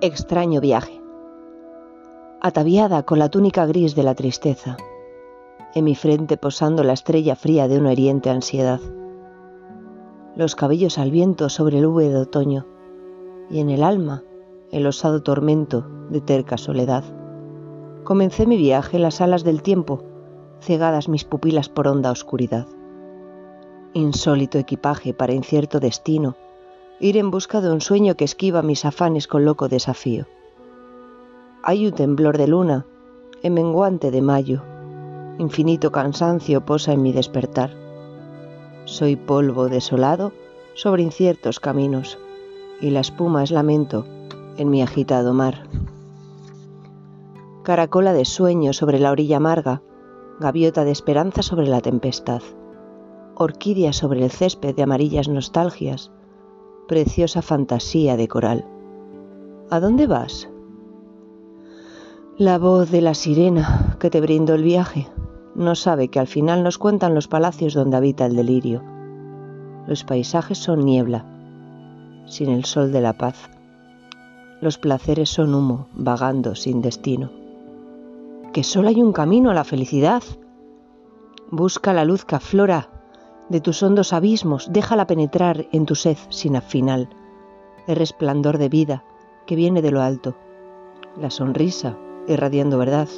Extraño viaje. Ataviada con la túnica gris de la tristeza, en mi frente posando la estrella fría de una hiriente ansiedad. Los cabellos al viento sobre el húmedo otoño, y en el alma el osado tormento de terca soledad. Comencé mi viaje en las alas del tiempo, cegadas mis pupilas por honda oscuridad. Insólito equipaje para incierto destino, ir en busca de un sueño que esquiva mis afanes con loco desafío. Hay un temblor de luna, en menguante de mayo, infinito cansancio posa en mi despertar. Soy polvo desolado sobre inciertos caminos, y la espuma es lamento en mi agitado mar. Caracola de sueño sobre la orilla amarga, gaviota de esperanza sobre la tempestad, orquídea sobre el césped de amarillas nostalgias, preciosa fantasía de coral. ¿A dónde vas? La voz de la sirena que te brindó el viaje no sabe que al final nos cuentan los palacios donde habita el delirio. Los paisajes son niebla, sin el sol de la paz. Los placeres son humo, vagando sin destino. Que solo hay un camino a la felicidad. Busca la luz que aflora de tus hondos abismos, déjala penetrar en tu sed sin final, el resplandor de vida que viene de lo alto, la sonrisa, irradiando verdad,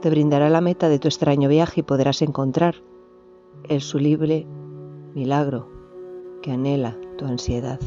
te brindará la meta de tu extraño viaje y podrás encontrar el sublible milagro que anhela tu ansiedad.